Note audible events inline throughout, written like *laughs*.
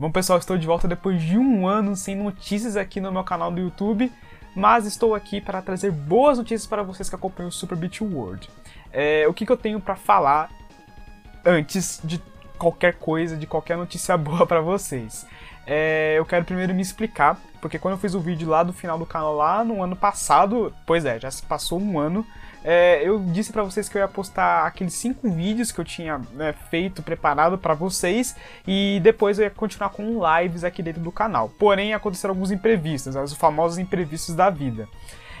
Bom pessoal, estou de volta depois de um ano sem notícias aqui no meu canal do YouTube, mas estou aqui para trazer boas notícias para vocês que acompanham o Super Beat World. É, o que, que eu tenho para falar antes de qualquer coisa, de qualquer notícia *laughs* boa para vocês? É, eu quero primeiro me explicar, porque quando eu fiz o vídeo lá do final do canal lá no ano passado, pois é, já se passou um ano, é, eu disse para vocês que eu ia postar aqueles cinco vídeos que eu tinha né, feito, preparado para vocês, e depois eu ia continuar com lives aqui dentro do canal. Porém, aconteceram alguns imprevistos, os famosos imprevistos da vida.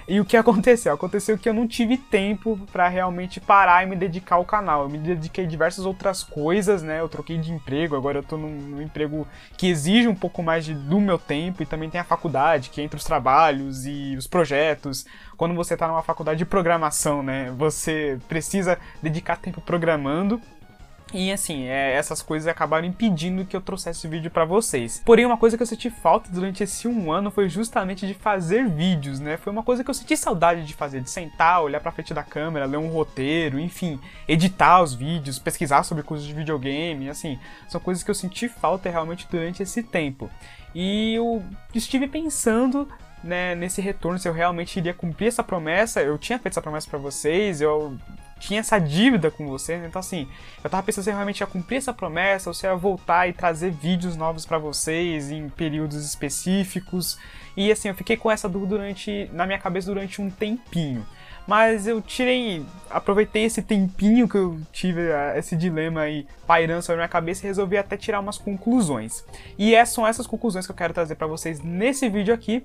E o que aconteceu? Aconteceu que eu não tive tempo para realmente parar e me dedicar ao canal. Eu me dediquei a diversas outras coisas, né? Eu troquei de emprego, agora eu tô num, num emprego que exige um pouco mais de, do meu tempo e também tem a faculdade, que entre os trabalhos e os projetos. Quando você tá numa faculdade de programação, né? Você precisa dedicar tempo programando e assim, é, essas coisas acabaram impedindo que eu trouxesse vídeo para vocês. Porém, uma coisa que eu senti falta durante esse um ano foi justamente de fazer vídeos, né? Foi uma coisa que eu senti saudade de fazer, de sentar, olhar pra frente da câmera, ler um roteiro, enfim, editar os vídeos, pesquisar sobre coisas de videogame, assim, são coisas que eu senti falta realmente durante esse tempo. E eu estive pensando né, nesse retorno, se eu realmente iria cumprir essa promessa. Eu tinha feito essa promessa para vocês, eu tinha essa dívida com vocês, então assim, eu tava pensando se eu realmente ia cumprir essa promessa ou se eu ia voltar e trazer vídeos novos para vocês em períodos específicos. E assim, eu fiquei com essa dúvida durante, na minha cabeça durante um tempinho. Mas eu tirei, aproveitei esse tempinho que eu tive, eh, esse dilema aí pairando sobre a minha cabeça e resolvi até tirar umas conclusões. E essas são essas conclusões que eu quero trazer para vocês nesse vídeo aqui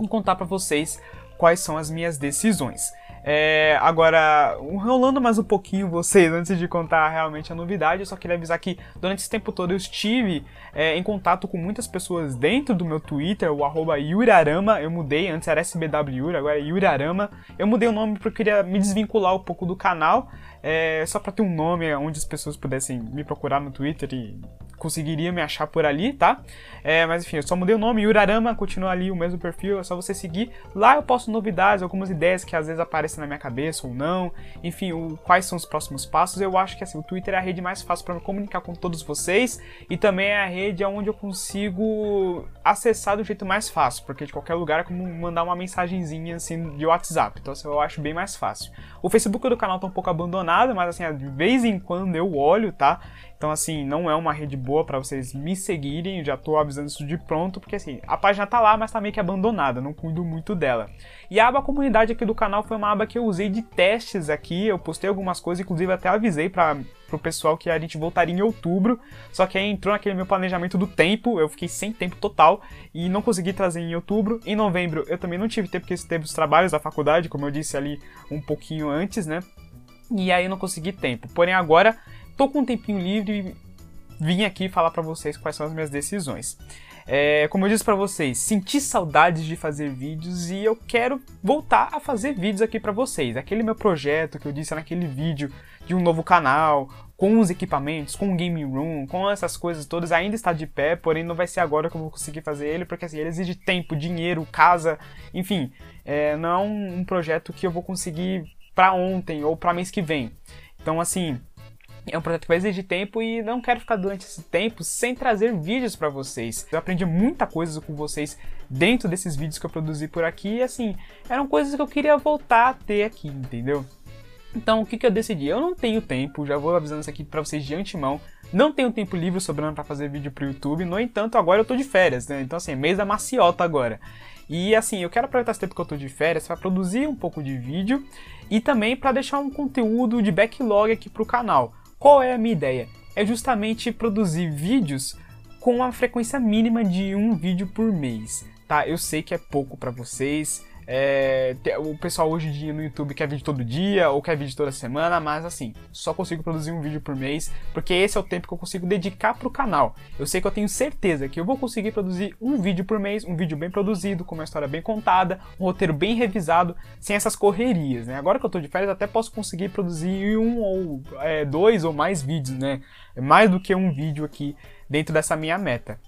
e contar para vocês quais são as minhas decisões. É, agora, rolando mais um pouquinho vocês, antes de contar realmente a novidade, eu só queria avisar que durante esse tempo todo eu estive é, em contato com muitas pessoas dentro do meu Twitter, o arroba Yurarama, eu mudei, antes era SBW agora é Yurarama. Eu mudei o nome porque eu queria me desvincular um pouco do canal, é, só para ter um nome onde as pessoas pudessem me procurar no Twitter e conseguiria me achar por ali, tá? É, mas enfim, eu só mudei o nome, Yurarama, continua ali o mesmo perfil, é só você seguir. Lá eu posto novidades, algumas ideias que às vezes aparecem na minha cabeça ou não. Enfim, o, quais são os próximos passos. Eu acho que assim, o Twitter é a rede mais fácil para me comunicar com todos vocês e também é a rede onde eu consigo acessar do jeito mais fácil, porque de qualquer lugar é como mandar uma mensagenzinha assim de WhatsApp. Então assim, eu acho bem mais fácil. O Facebook do canal tá um pouco abandonado, mas assim, de vez em quando eu olho, tá? Então, assim, não é uma rede boa para vocês me seguirem, já tô avisando isso de pronto, porque assim, a página tá lá, mas tá meio que abandonada, não cuido muito dela. E a aba comunidade aqui do canal foi uma aba que eu usei de testes aqui, eu postei algumas coisas, inclusive até avisei para pro pessoal que a gente voltaria em outubro, só que aí entrou naquele meu planejamento do tempo, eu fiquei sem tempo total e não consegui trazer em outubro. Em novembro eu também não tive tempo, porque teve os trabalhos da faculdade, como eu disse ali um pouquinho antes, né? E aí eu não consegui tempo. Porém agora tô com um tempinho livre e vim aqui falar para vocês quais são as minhas decisões. É, como eu disse para vocês, senti saudades de fazer vídeos e eu quero voltar a fazer vídeos aqui para vocês. Aquele meu projeto que eu disse naquele vídeo de um novo canal, com os equipamentos, com o game room, com essas coisas todas, ainda está de pé, porém não vai ser agora que eu vou conseguir fazer ele, porque assim, ele exige tempo, dinheiro, casa, enfim, é, não é um, um projeto que eu vou conseguir para ontem ou para mês que vem. Então assim, é um projeto que vai exigir tempo e não quero ficar durante esse tempo sem trazer vídeos para vocês. Eu aprendi muita coisa com vocês dentro desses vídeos que eu produzi por aqui e assim, eram coisas que eu queria voltar a ter aqui, entendeu? Então, o que, que eu decidi? Eu não tenho tempo, já vou avisando isso aqui para vocês de antemão. Não tenho tempo livre sobrando para fazer vídeo pro YouTube. No entanto, agora eu tô de férias, né? Então, assim, é mês da maciota agora. E assim, eu quero aproveitar esse tempo que eu tô de férias para produzir um pouco de vídeo e também para deixar um conteúdo de backlog aqui pro canal. Qual é a minha ideia? É justamente produzir vídeos com uma frequência mínima de um vídeo por mês, tá? Eu sei que é pouco para vocês, é, o pessoal hoje em dia no YouTube quer vídeo todo dia ou quer vídeo toda semana, mas assim, só consigo produzir um vídeo por mês, porque esse é o tempo que eu consigo dedicar pro canal. Eu sei que eu tenho certeza que eu vou conseguir produzir um vídeo por mês, um vídeo bem produzido, com uma história bem contada, um roteiro bem revisado, sem essas correrias, né? Agora que eu tô de férias, até posso conseguir produzir um ou é, dois ou mais vídeos, né? Mais do que um vídeo aqui dentro dessa minha meta.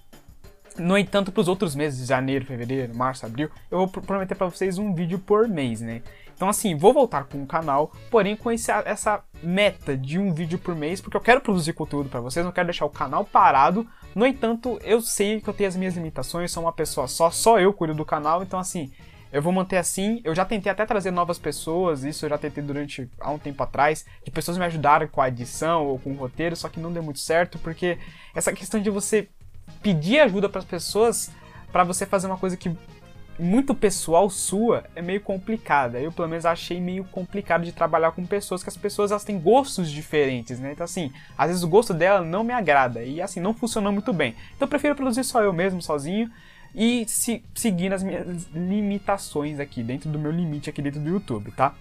No entanto, para os outros meses, janeiro, fevereiro, março, abril, eu vou prometer para vocês um vídeo por mês, né? Então, assim, vou voltar com o canal, porém com esse, essa meta de um vídeo por mês, porque eu quero produzir conteúdo para vocês, não quero deixar o canal parado No entanto, eu sei que eu tenho as minhas limitações, sou uma pessoa só, só eu cuido do canal, então assim, eu vou manter assim. Eu já tentei até trazer novas pessoas, isso eu já tentei durante há um tempo atrás, de pessoas me ajudarem com a edição ou com o roteiro, só que não deu muito certo, porque essa questão de você pedir ajuda para as pessoas para você fazer uma coisa que muito pessoal sua é meio complicada. Eu, pelo menos, achei meio complicado de trabalhar com pessoas, que as pessoas elas têm gostos diferentes, né? Então, assim, às vezes o gosto dela não me agrada e, assim, não funcionou muito bem. Então, eu prefiro produzir só eu mesmo, sozinho e se, seguindo as minhas limitações aqui, dentro do meu limite aqui dentro do YouTube, tá?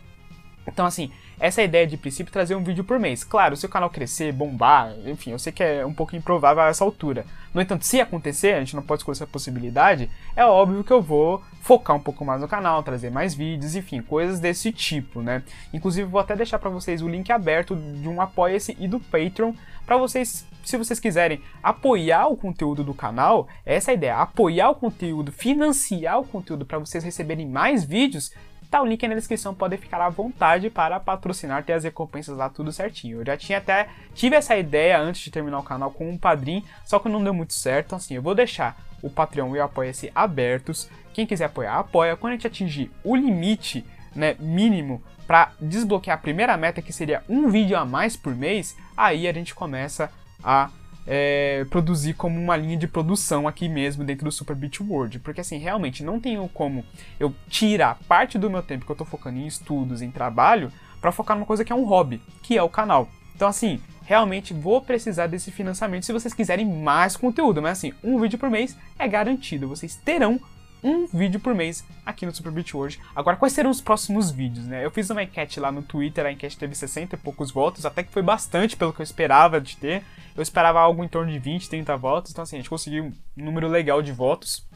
Então, assim, essa ideia de princípio trazer um vídeo por mês. Claro, se o canal crescer, bombar, enfim, eu sei que é um pouco improvável a essa altura. No entanto, se acontecer, a gente não pode escolher essa possibilidade, é óbvio que eu vou focar um pouco mais no canal, trazer mais vídeos, enfim, coisas desse tipo, né? Inclusive, vou até deixar para vocês o link aberto de um Apoia-se e do Patreon para vocês, se vocês quiserem apoiar o conteúdo do canal, essa é ideia, apoiar o conteúdo, financiar o conteúdo para vocês receberem mais vídeos, Tá o link na descrição, podem ficar à vontade para patrocinar, ter as recompensas lá tudo certinho. Eu já tinha até tive essa ideia antes de terminar o canal com um padrinho, só que não deu muito certo. Então, assim, eu vou deixar o Patreon e o Apoia-se abertos. Quem quiser apoiar, apoia. Quando a gente atingir o limite né, mínimo para desbloquear a primeira meta, que seria um vídeo a mais por mês, aí a gente começa a é, produzir como uma linha de produção aqui mesmo dentro do Super Beat World. Porque assim, realmente não tenho como eu tirar parte do meu tempo que eu tô focando em estudos, em trabalho, para focar numa coisa que é um hobby, que é o canal. Então assim, realmente vou precisar desse financiamento se vocês quiserem mais conteúdo, mas assim, um vídeo por mês é garantido, vocês terão um vídeo por mês aqui no Super Beat World. Agora, quais serão os próximos vídeos, né? Eu fiz uma enquete lá no Twitter, a enquete teve 60 e poucos votos, até que foi bastante pelo que eu esperava de ter. Eu esperava algo em torno de 20, 30 votos, então assim, a gente conseguiu um número legal de votos.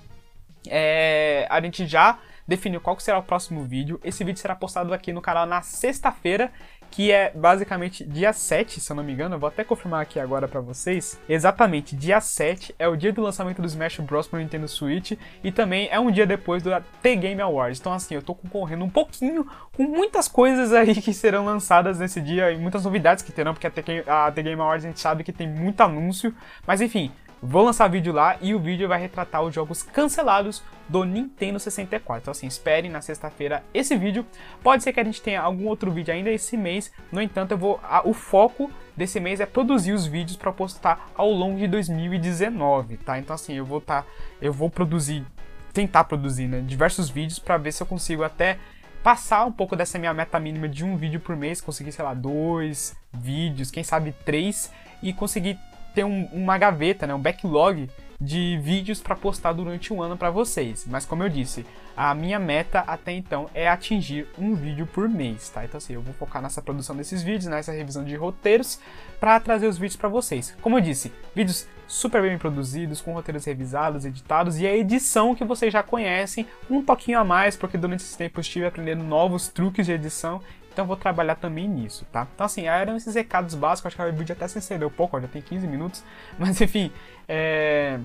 É, a gente já definiu qual será o próximo vídeo. Esse vídeo será postado aqui no canal na sexta-feira, que é basicamente dia 7, se eu não me engano. Eu vou até confirmar aqui agora para vocês. Exatamente, dia 7 é o dia do lançamento do Smash Bros pro Nintendo Switch e também é um dia depois do The Game Awards. Então assim, eu tô concorrendo um pouquinho com muitas coisas aí *laughs* que serão lançadas nesse dia e muitas novidades que terão, porque a The Game Awards a gente sabe que tem muito anúncio, mas enfim, Vou lançar vídeo lá e o vídeo vai retratar os jogos cancelados do Nintendo 64. Então assim, esperem na sexta-feira esse vídeo. Pode ser que a gente tenha algum outro vídeo ainda esse mês. No entanto, eu vou a, o foco desse mês é produzir os vídeos para postar ao longo de 2019, tá? Então assim, eu vou tá, eu vou produzir, tentar produzir, né, diversos vídeos para ver se eu consigo até passar um pouco dessa minha meta mínima de um vídeo por mês, conseguir, sei lá, dois vídeos, quem sabe três, e conseguir ter um, uma gaveta, né, um backlog de vídeos para postar durante um ano para vocês. Mas como eu disse, a minha meta até então é atingir um vídeo por mês, tá? Então assim, eu vou focar nessa produção desses vídeos, nessa revisão de roteiros para trazer os vídeos para vocês. Como eu disse, vídeos super bem produzidos, com roteiros revisados, editados e a edição que vocês já conhecem, um pouquinho a mais, porque durante esse tempo eu estive aprendendo novos truques de edição então vou trabalhar também nisso, tá? Então assim, eram esses recados básicos, acho que o vídeo até se estendeu pouco, ó, já tem 15 minutos, *laughs* mas enfim, é...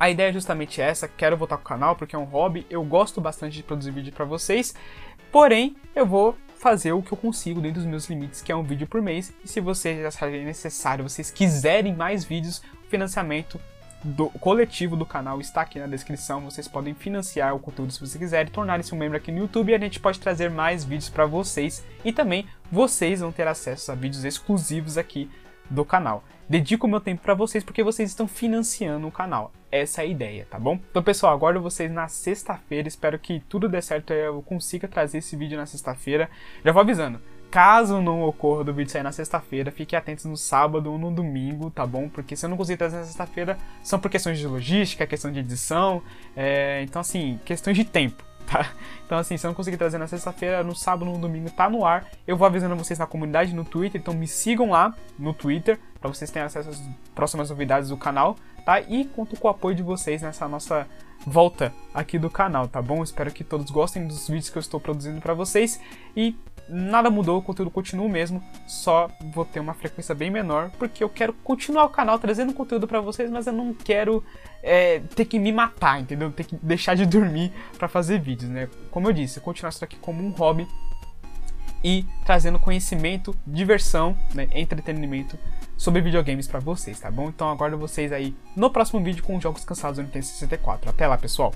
A ideia é justamente essa, quero voltar com o canal porque é um hobby, eu gosto bastante de produzir vídeo para vocês, porém eu vou fazer o que eu consigo dentro dos meus limites, que é um vídeo por mês, e se vocês acharem necessário, vocês quiserem mais vídeos, o financiamento do coletivo do canal está aqui na descrição. Vocês podem financiar o conteúdo se você quiser e tornar-se um membro aqui no YouTube e a gente pode trazer mais vídeos para vocês e também vocês vão ter acesso a vídeos exclusivos aqui do canal. Dedico meu tempo para vocês porque vocês estão financiando o canal. Essa é a ideia, tá bom? Então, pessoal, aguardo vocês na sexta-feira. Espero que tudo dê certo e eu consiga trazer esse vídeo na sexta-feira. Já vou avisando. Caso não ocorra do vídeo sair na sexta-feira, fiquem atentos no sábado ou no domingo, tá bom? Porque se eu não conseguir trazer na sexta-feira, são por questões de logística, questão de edição, é... então assim, questões de tempo, *laughs* tá? Então assim, se eu não conseguir trazer na sexta-feira, no sábado ou no domingo tá no ar. Eu vou avisando vocês na comunidade no Twitter, então me sigam lá no Twitter, para vocês terem acesso às próximas novidades do canal, tá? E conto com o apoio de vocês nessa nossa volta aqui do canal, tá bom? Espero que todos gostem dos vídeos que eu estou produzindo para vocês e nada mudou, o conteúdo continua o mesmo, só vou ter uma frequência bem menor, porque eu quero continuar o canal trazendo conteúdo para vocês, mas eu não quero é, ter que me matar, entendeu? Ter que deixar de dormir para fazer vídeos, né? Como eu disse, continuar isso aqui como um hobby e trazendo conhecimento, diversão, né, entretenimento sobre videogames para vocês, tá bom? Então aguardo vocês aí no próximo vídeo com jogos cansados do Nintendo 64. Até lá, pessoal!